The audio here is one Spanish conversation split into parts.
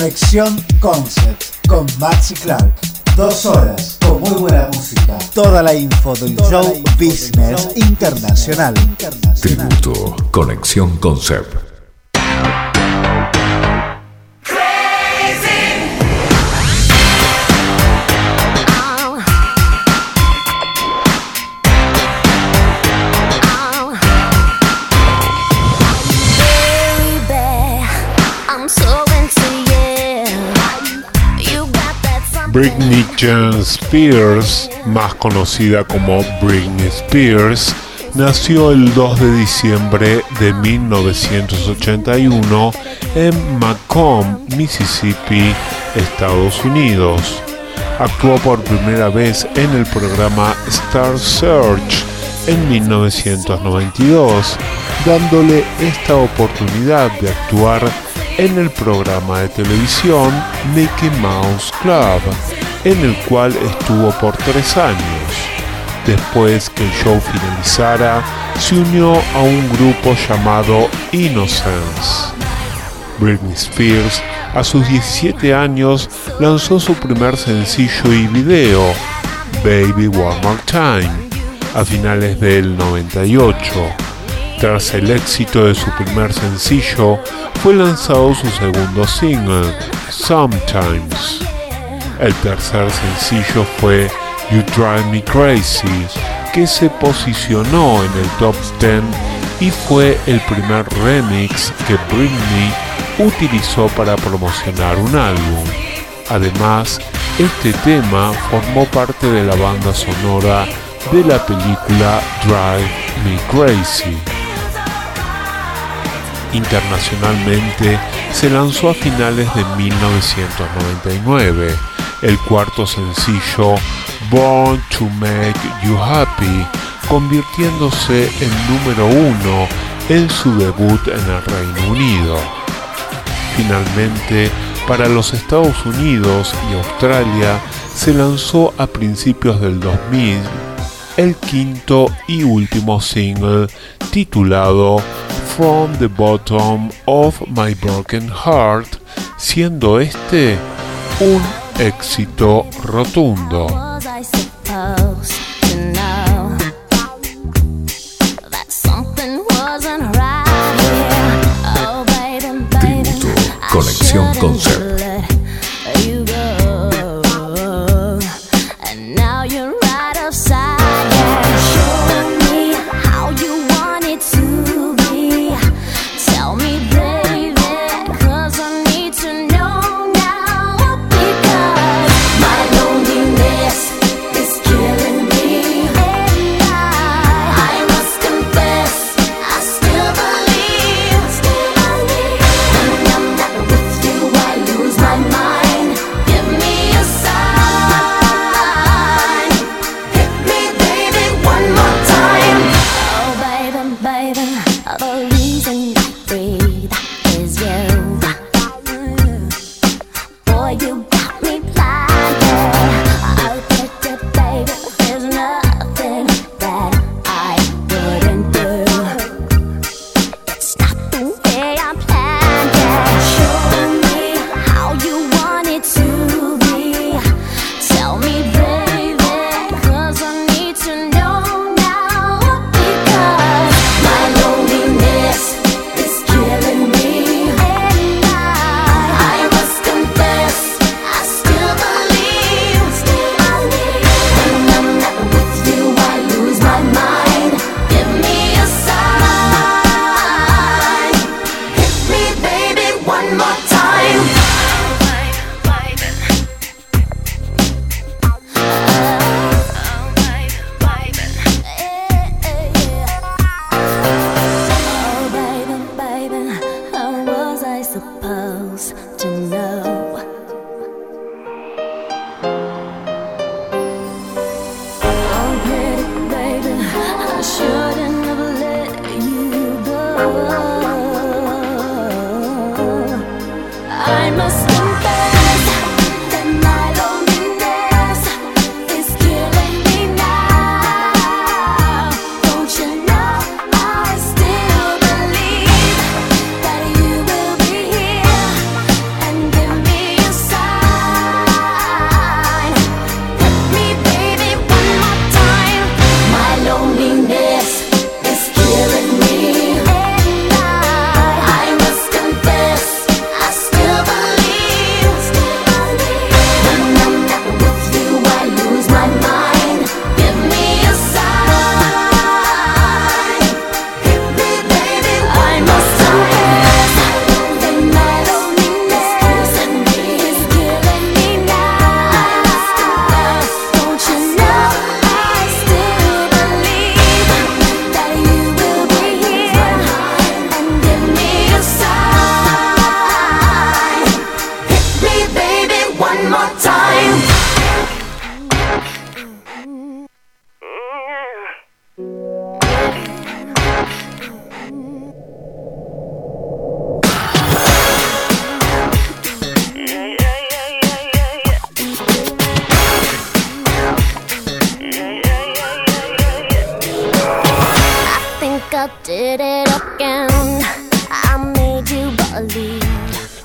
Conexión Concept con Maxi Clark. Dos horas con muy buena música. Toda la info del show business internacional. Tributo Conexión Concept. Britney Jean Spears, más conocida como Britney Spears, nació el 2 de diciembre de 1981 en Macomb, Mississippi, Estados Unidos. Actuó por primera vez en el programa Star Search en 1992, dándole esta oportunidad de actuar en el programa de televisión Mickey Mouse Club, en el cual estuvo por tres años. Después que el show finalizara, se unió a un grupo llamado Innocence. Britney Spears, a sus 17 años, lanzó su primer sencillo y video, Baby One More Time, a finales del 98 tras el éxito de su primer sencillo, fue lanzado su segundo single, Sometimes. El tercer sencillo fue You Drive Me Crazy, que se posicionó en el top 10 y fue el primer remix que Britney utilizó para promocionar un álbum. Además, este tema formó parte de la banda sonora de la película Drive Me Crazy internacionalmente se lanzó a finales de 1999, el cuarto sencillo Born to Make You Happy, convirtiéndose en número uno en su debut en el Reino Unido. Finalmente, para los Estados Unidos y Australia se lanzó a principios del 2000 el quinto y último single titulado From the Bottom of My Broken Heart, siendo este un éxito rotundo. Tributo, conexión concepto.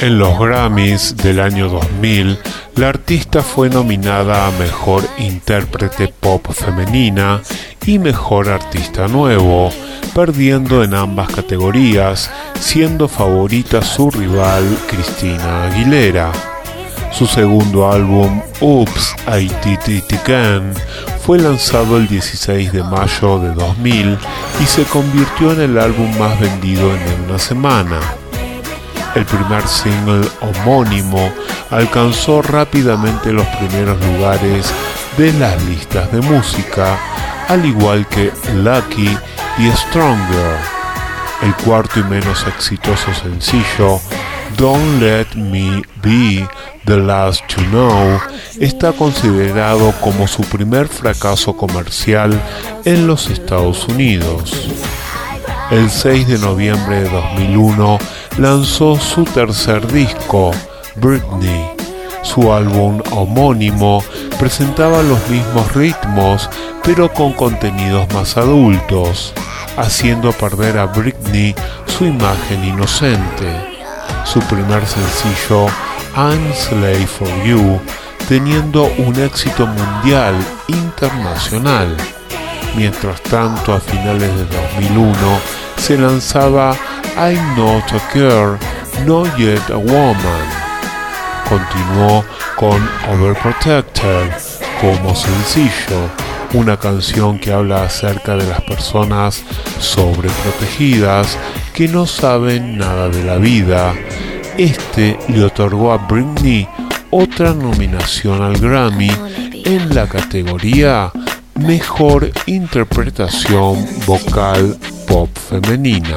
En los Grammys del año 2000, la artista fue nominada a Mejor Intérprete Pop Femenina y Mejor Artista Nuevo, perdiendo en ambas categorías, siendo favorita su rival Cristina Aguilera. Su segundo álbum, Oops, I Did It Again, fue lanzado el 16 de mayo de 2000 y se convirtió en el álbum más vendido en una semana. El primer single homónimo alcanzó rápidamente los primeros lugares de las listas de música, al igual que Lucky y Stronger. El cuarto y menos exitoso sencillo, Don't Let Me Be The Last to Know, está considerado como su primer fracaso comercial en los Estados Unidos. El 6 de noviembre de 2001 lanzó su tercer disco, Britney. Su álbum homónimo presentaba los mismos ritmos, pero con contenidos más adultos, haciendo perder a Britney su imagen inocente. Su primer sencillo, I'm Slave for You, teniendo un éxito mundial internacional. Mientras tanto, a finales de 2001 se lanzaba I'm Not a Girl, Not Yet a Woman. Continuó con Overprotected como sencillo, una canción que habla acerca de las personas sobreprotegidas que no saben nada de la vida. Este le otorgó a Britney otra nominación al Grammy en la categoría Mejor Interpretación Vocal Pop Femenina.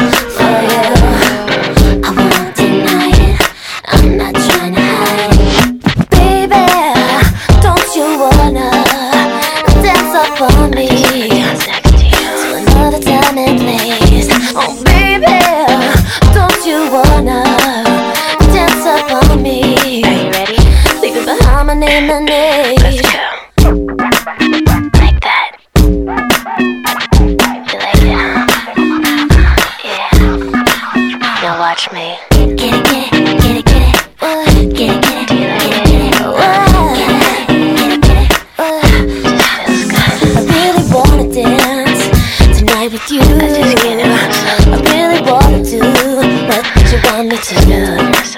Thank you. Me to do.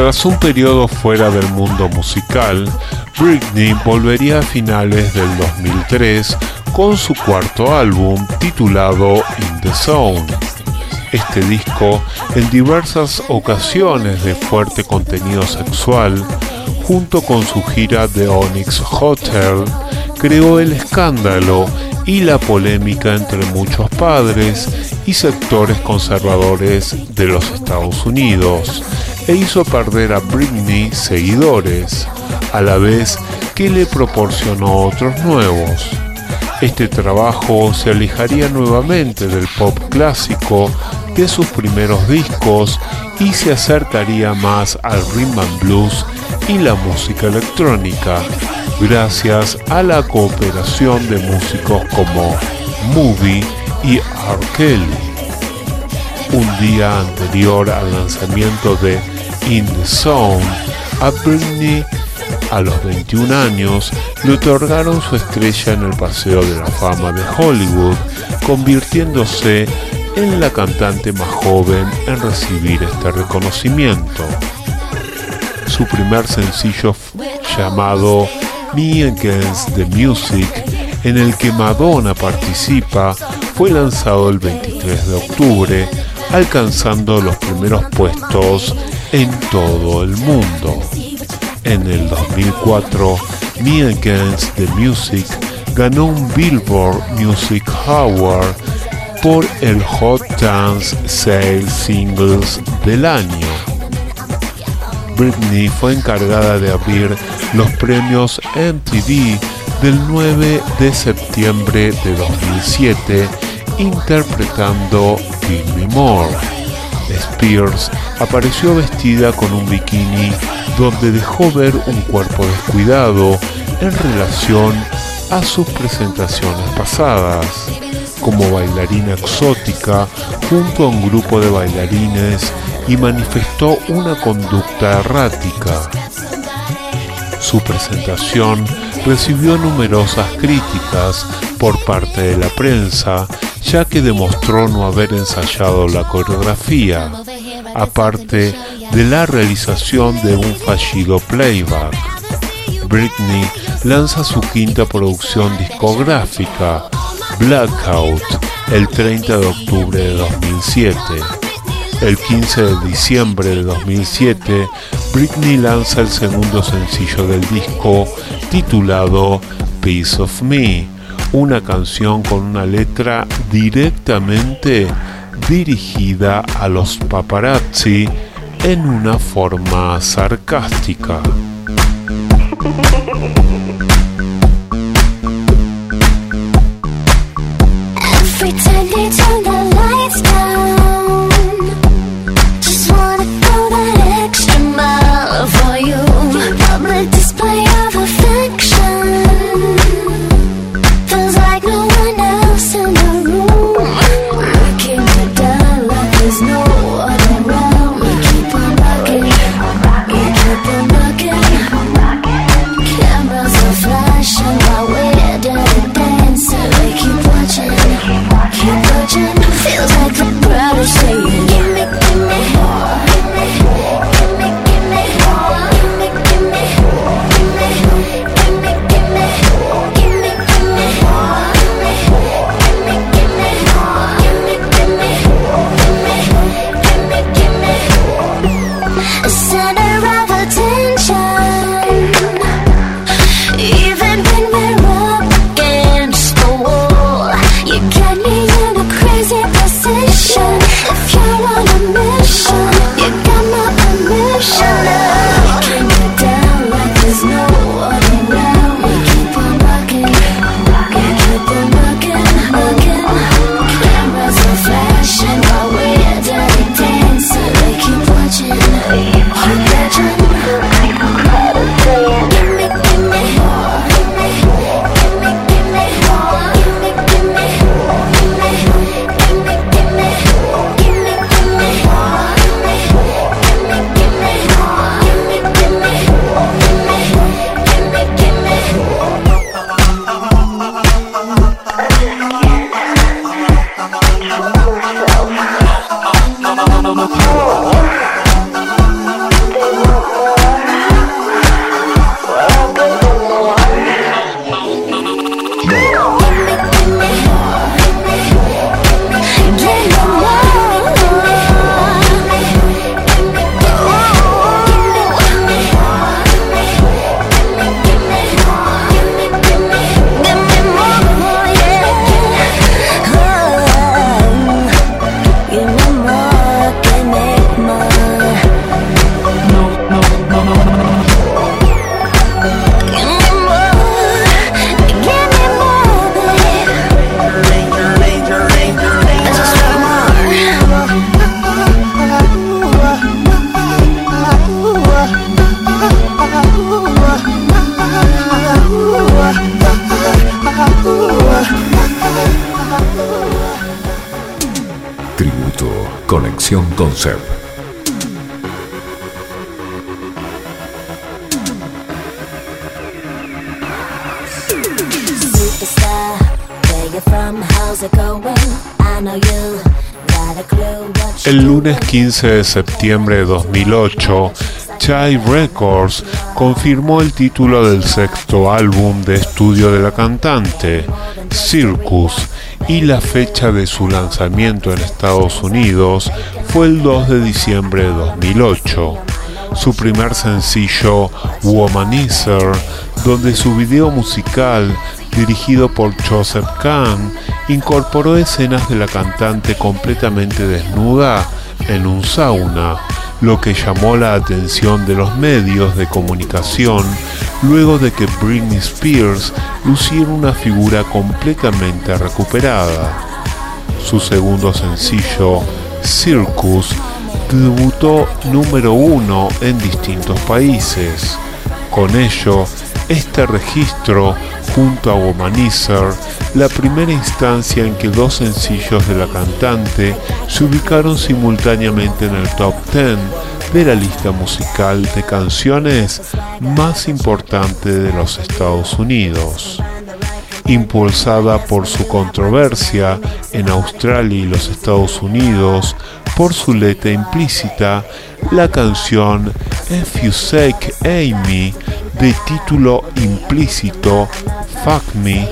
Tras un periodo fuera del mundo musical, Britney volvería a finales del 2003 con su cuarto álbum titulado In the Zone. Este disco, en diversas ocasiones de fuerte contenido sexual, junto con su gira de Onyx Hotel, creó el escándalo y la polémica entre muchos padres y sectores conservadores de los Estados Unidos e hizo perder a Britney seguidores, a la vez que le proporcionó otros nuevos. Este trabajo se alejaría nuevamente del pop clásico de sus primeros discos y se acercaría más al rhythm and blues y la música electrónica, gracias a la cooperación de músicos como Movie y R. Kelly. Un día anterior al lanzamiento de In the Zone, a Britney a los 21 años le otorgaron su estrella en el Paseo de la Fama de Hollywood, convirtiéndose en la cantante más joven en recibir este reconocimiento. Su primer sencillo llamado Me Against the Music, en el que Madonna participa, fue lanzado el 23 de octubre, alcanzando los primeros puestos en todo el mundo. En el 2004, Me Against the Music ganó un Billboard Music Award por el Hot Dance Sales Singles del año. Britney fue encargada de abrir los premios MTV del 9 de septiembre de 2007 interpretando Give Me More. Spears apareció vestida con un bikini donde dejó ver un cuerpo descuidado en relación a sus presentaciones pasadas, como bailarina exótica junto a un grupo de bailarines y manifestó una conducta errática. Su presentación recibió numerosas críticas por parte de la prensa, ya que demostró no haber ensayado la coreografía, aparte de la realización de un fallido playback. Britney lanza su quinta producción discográfica, Blackout, el 30 de octubre de 2007. El 15 de diciembre de 2007, Britney lanza el segundo sencillo del disco titulado Piece of Me, una canción con una letra directamente dirigida a los paparazzi en una forma sarcástica. Conexión Concept. El lunes 15 de septiembre de 2008, Chai Records confirmó el título del sexto álbum de estudio de la cantante, Circus, y la fecha de su lanzamiento en Estados Unidos fue el 2 de diciembre de 2008. Su primer sencillo, Womanizer, donde su video musical, dirigido por Joseph Kahn, incorporó escenas de la cantante completamente desnuda en un sauna, lo que llamó la atención de los medios de comunicación luego de que Britney Spears luciera una figura completamente recuperada. Su segundo sencillo, Circus, debutó número uno en distintos países. Con ello, este registro, junto a Womanizer, la primera instancia en que dos sencillos de la cantante se ubicaron simultáneamente en el top 10 de la lista musical de canciones más importante de los Estados Unidos. Impulsada por su controversia en Australia y los Estados Unidos por su letra implícita, la canción If You Sake Amy, de título implícito Fuck Me,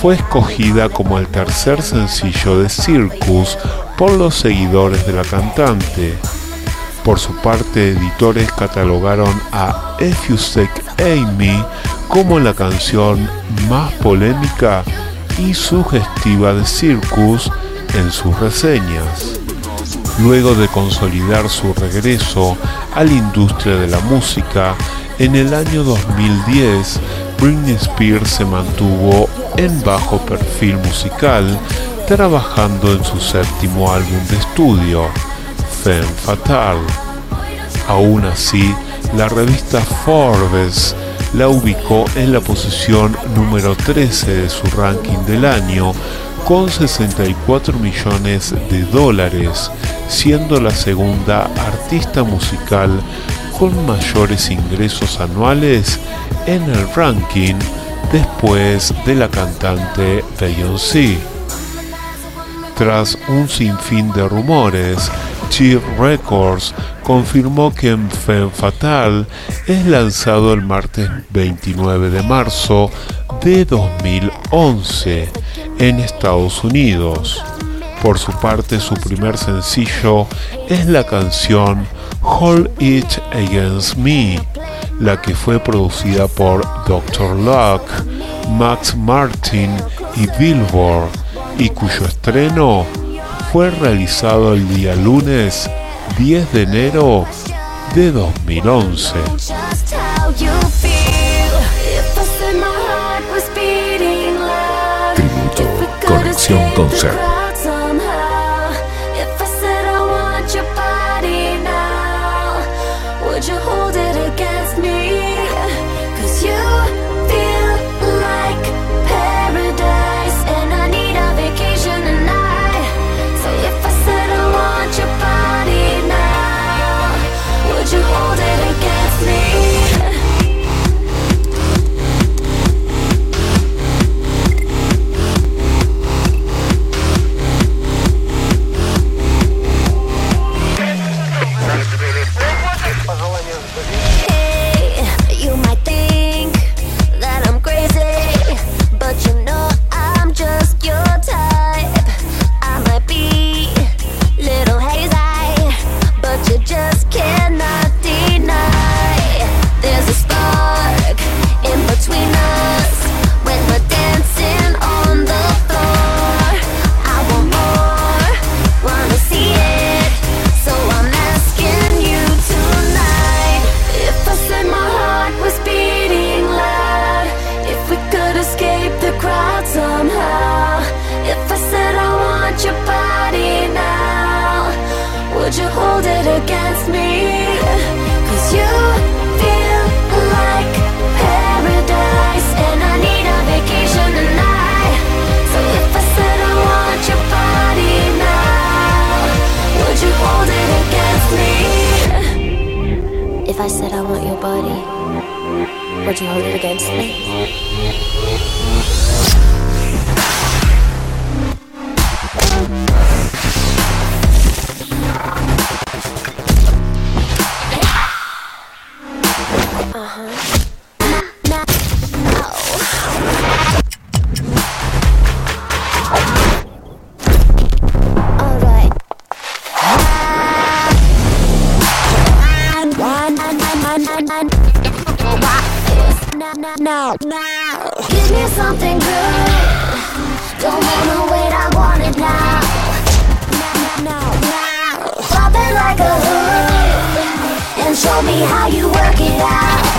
fue escogida como el tercer sencillo de Circus por los seguidores de la cantante. Por su parte, editores catalogaron a If You Sake Amy como la canción más polémica y sugestiva de Circus en sus reseñas. Luego de consolidar su regreso a la industria de la música, en el año 2010 Britney Spears se mantuvo en bajo perfil musical, trabajando en su séptimo álbum de estudio, Femme Fatale. Aún así, la revista Forbes la ubicó en la posición número 13 de su ranking del año con 64 millones de dólares, siendo la segunda artista musical con mayores ingresos anuales en el ranking después de la cantante Beyoncé. Tras un sinfín de rumores, Chief Records confirmó que en Femme Fatal es lanzado el martes 29 de marzo de 2011 en Estados Unidos. Por su parte, su primer sencillo es la canción Hold It Against Me, la que fue producida por Dr. Luck, Max Martin y Billboard y cuyo estreno fue realizado el día lunes 10 de enero de 2011. Tributo Conexión Concert. Would you hold it against me? me how you work it out.